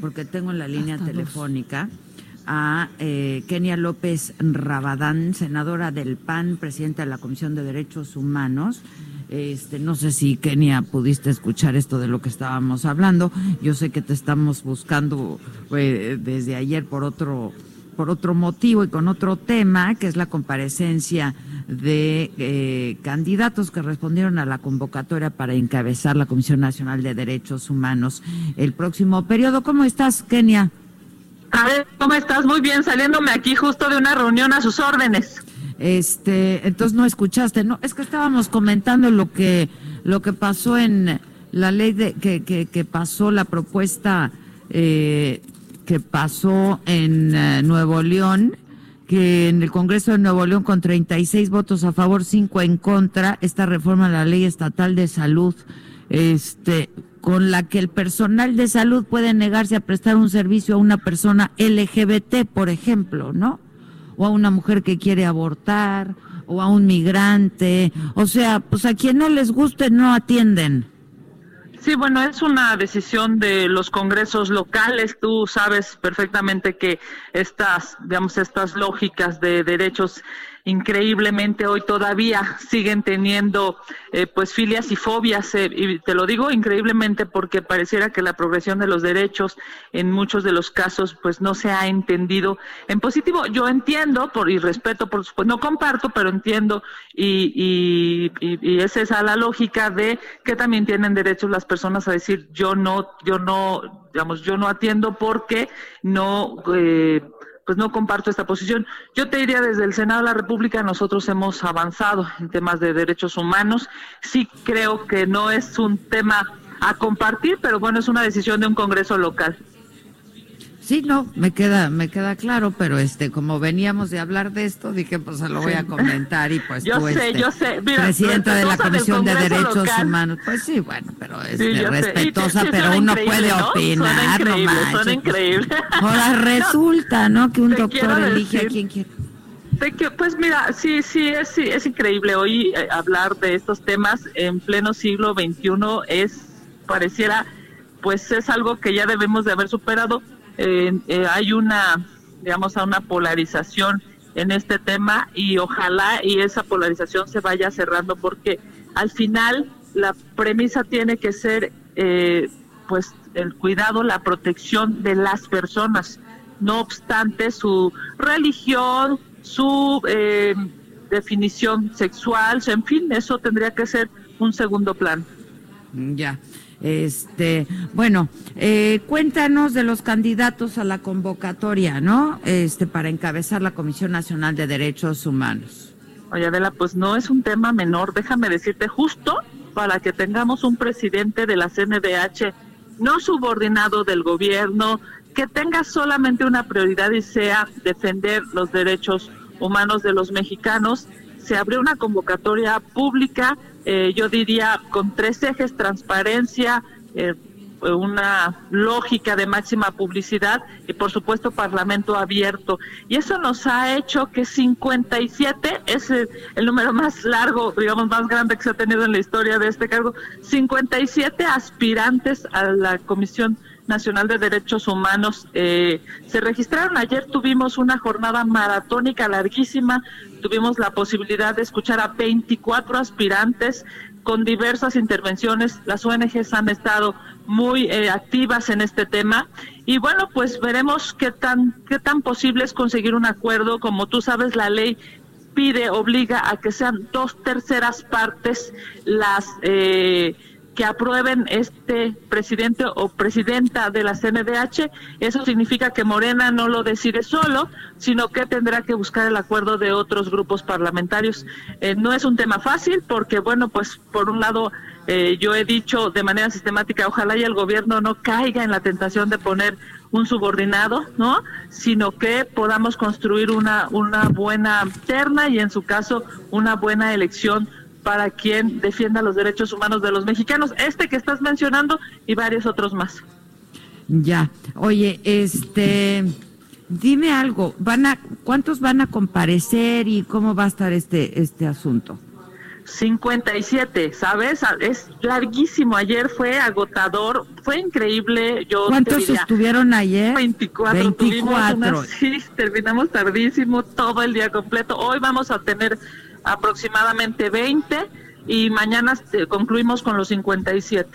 porque tengo en la línea telefónica a eh, Kenia López Rabadán, senadora del PAN, presidenta de la Comisión de Derechos Humanos. Este, no sé si Kenia pudiste escuchar esto de lo que estábamos hablando. Yo sé que te estamos buscando eh, desde ayer por otro por otro motivo y con otro tema, que es la comparecencia de eh, candidatos que respondieron a la convocatoria para encabezar la Comisión Nacional de Derechos Humanos el próximo periodo. ¿Cómo estás, Kenia? A ver, ¿cómo estás? Muy bien, saliéndome aquí justo de una reunión a sus órdenes. Este, entonces no escuchaste, no, es que estábamos comentando lo que lo que pasó en la ley de que que, que pasó la propuesta eh, que pasó en eh, Nuevo León, que en el Congreso de Nuevo León con 36 votos a favor, 5 en contra, esta reforma a la ley estatal de salud, este, con la que el personal de salud puede negarse a prestar un servicio a una persona LGBT, por ejemplo, ¿no? O a una mujer que quiere abortar, o a un migrante, o sea, pues a quien no les guste no atienden. Sí, bueno, es una decisión de los congresos locales. Tú sabes perfectamente que estas, digamos, estas lógicas de derechos increíblemente hoy todavía siguen teniendo eh, pues filias y fobias eh, y te lo digo increíblemente porque pareciera que la progresión de los derechos en muchos de los casos pues no se ha entendido en positivo. Yo entiendo por y respeto por supuesto no comparto pero entiendo y, y, y, es esa la lógica de que también tienen derechos las personas a decir yo no yo no digamos yo no atiendo porque no eh, pues no comparto esta posición. Yo te diría desde el Senado de la República nosotros hemos avanzado en temas de derechos humanos. Sí creo que no es un tema a compartir, pero bueno, es una decisión de un Congreso local. Sí, no, me queda, me queda claro, pero este, como veníamos de hablar de esto, dije, pues se lo voy a comentar y pues yo tú, sé, este, yo sé. presidenta de la Comisión de Derechos Humanos, pues sí, bueno, pero es este, respetuosa, pero uno puede opinar, no Son increíbles. Ahora resulta, ¿no? Que un doctor elige a quien quiere. Pues mira, sí, sí, es, sí, es increíble hoy eh, hablar de estos temas en pleno siglo XXI es, pareciera, pues es algo que ya debemos de haber superado eh, eh, hay una, digamos, a una polarización en este tema y ojalá y esa polarización se vaya cerrando porque al final la premisa tiene que ser eh, pues el cuidado, la protección de las personas, no obstante su religión, su eh, definición sexual, en fin, eso tendría que ser un segundo plan. Ya. Este, bueno, eh, cuéntanos de los candidatos a la convocatoria, ¿no? Este, para encabezar la Comisión Nacional de Derechos Humanos. Oye, Adela, pues no es un tema menor, déjame decirte, justo para que tengamos un presidente de la CNDH no subordinado del gobierno, que tenga solamente una prioridad y sea defender los derechos humanos de los mexicanos. Se abrió una convocatoria pública eh, yo diría, con tres ejes, transparencia, eh, una lógica de máxima publicidad y por supuesto parlamento abierto. Y eso nos ha hecho que 57 es el, el, número más largo, digamos más grande que se ha tenido en la historia de este cargo, 57 aspirantes a la Comisión Nacional de Derechos Humanos eh, se registraron. Ayer tuvimos una jornada maratónica larguísima, tuvimos la posibilidad de escuchar a 24 aspirantes con diversas intervenciones. Las ONGs han estado muy eh, activas en este tema y bueno, pues veremos qué tan qué tan posible es conseguir un acuerdo. Como tú sabes, la ley pide, obliga a que sean dos terceras partes las eh, que aprueben este presidente o presidenta de la CNDH. Eso significa que Morena no lo decide solo, sino que tendrá que buscar el acuerdo de otros grupos parlamentarios. Eh, no es un tema fácil porque, bueno, pues por un lado eh, yo he dicho de manera sistemática, ojalá y el gobierno no caiga en la tentación de poner un subordinado, ¿no? Sino que podamos construir una, una buena terna y en su caso una buena elección para quien defienda los derechos humanos de los mexicanos, este que estás mencionando y varios otros más. Ya, oye, este, dime algo, van a, ¿cuántos van a comparecer y cómo va a estar este, este asunto? 57, ¿sabes? Es larguísimo. Ayer fue agotador, fue increíble. Yo ¿Cuántos estuvieron ayer? 24. 24. sí, terminamos tardísimo, todo el día completo. Hoy vamos a tener aproximadamente 20 y mañana este, concluimos con los 57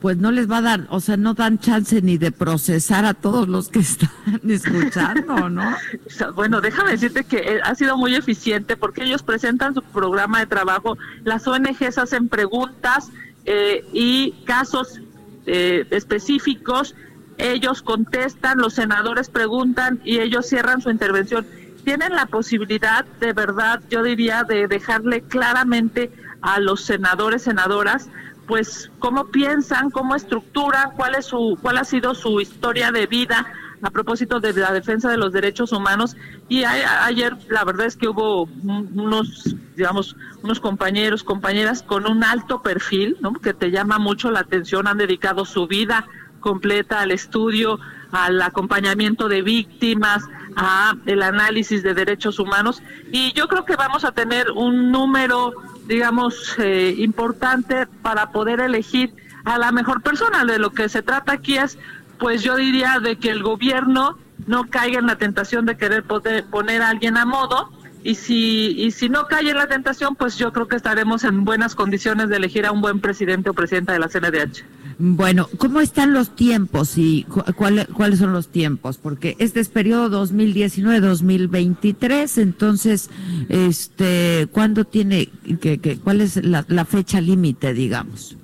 pues no les va a dar, o sea, no dan chance ni de procesar a todos los que están escuchando, ¿no? bueno, déjame decirte que eh, ha sido muy eficiente porque ellos presentan su programa de trabajo, las ONGs hacen preguntas eh, y casos eh, específicos, ellos contestan, los senadores preguntan y ellos cierran su intervención. Tienen la posibilidad, de verdad, yo diría, de dejarle claramente a los senadores, senadoras, pues cómo piensan, cómo estructuran, cuál es su, cuál ha sido su historia de vida a propósito de la defensa de los derechos humanos. Y ayer la verdad es que hubo unos, digamos, unos compañeros, compañeras con un alto perfil, ¿no? Que te llama mucho la atención, han dedicado su vida completa al estudio, al acompañamiento de víctimas, a el análisis de derechos humanos y yo creo que vamos a tener un número digamos, eh, importante para poder elegir a la mejor persona. De lo que se trata aquí es, pues yo diría, de que el gobierno no caiga en la tentación de querer poder poner a alguien a modo. Y si, y si no cae en la tentación, pues yo creo que estaremos en buenas condiciones de elegir a un buen presidente o presidenta de la CNDH. Bueno, ¿cómo están los tiempos y cuáles son los tiempos? Porque este es periodo 2019-2023, entonces, este, ¿cuándo tiene, que, cuál es la fecha límite, digamos?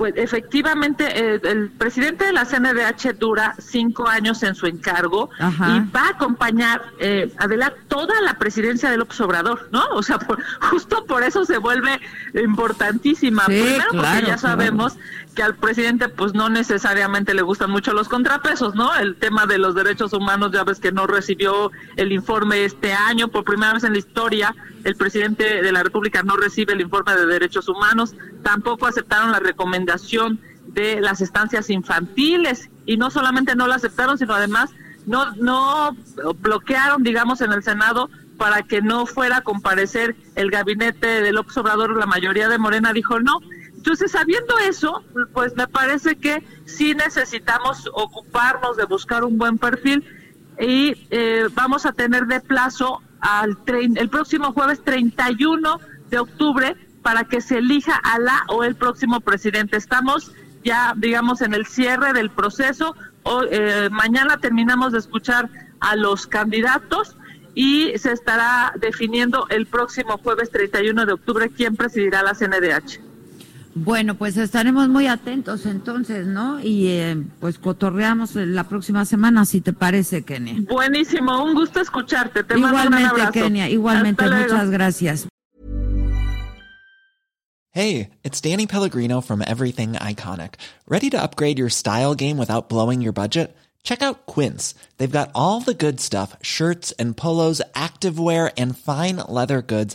Pues efectivamente, eh, el presidente de la CNDH dura cinco años en su encargo y va a acompañar, eh, toda la presidencia del López Obrador, ¿no? O sea, justo por eso se vuelve importantísima. Primero porque ya sabemos que al presidente pues no necesariamente le gustan mucho los contrapesos, ¿no? El tema de los derechos humanos, ya ves que no recibió el informe este año, por primera vez en la historia, el presidente de la República no recibe el informe de derechos humanos, tampoco aceptaron la recomendación de las estancias infantiles y no solamente no la aceptaron, sino además no, no bloquearon, digamos, en el Senado para que no fuera a comparecer el gabinete de López Obrador, la mayoría de Morena dijo no, entonces, sabiendo eso, pues me parece que sí necesitamos ocuparnos de buscar un buen perfil y eh, vamos a tener de plazo al el próximo jueves 31 de octubre para que se elija a la o el próximo presidente. Estamos ya, digamos, en el cierre del proceso. eh, mañana terminamos de escuchar a los candidatos y se estará definiendo el próximo jueves 31 de octubre quién presidirá la CNDH. Bueno, pues estaremos muy atentos entonces, ¿no? Y eh, pues cotorreamos la próxima semana, si te parece, Kenia. Buenísimo, un gusto escucharte. Te igualmente, mando un abrazo. Kenia, igualmente, muchas gracias. Hey, it's Danny Pellegrino from Everything Iconic. ¿Ready to upgrade your style game without blowing your budget? Check out Quince. They've got all the good stuff shirts and polos, activewear, and fine leather goods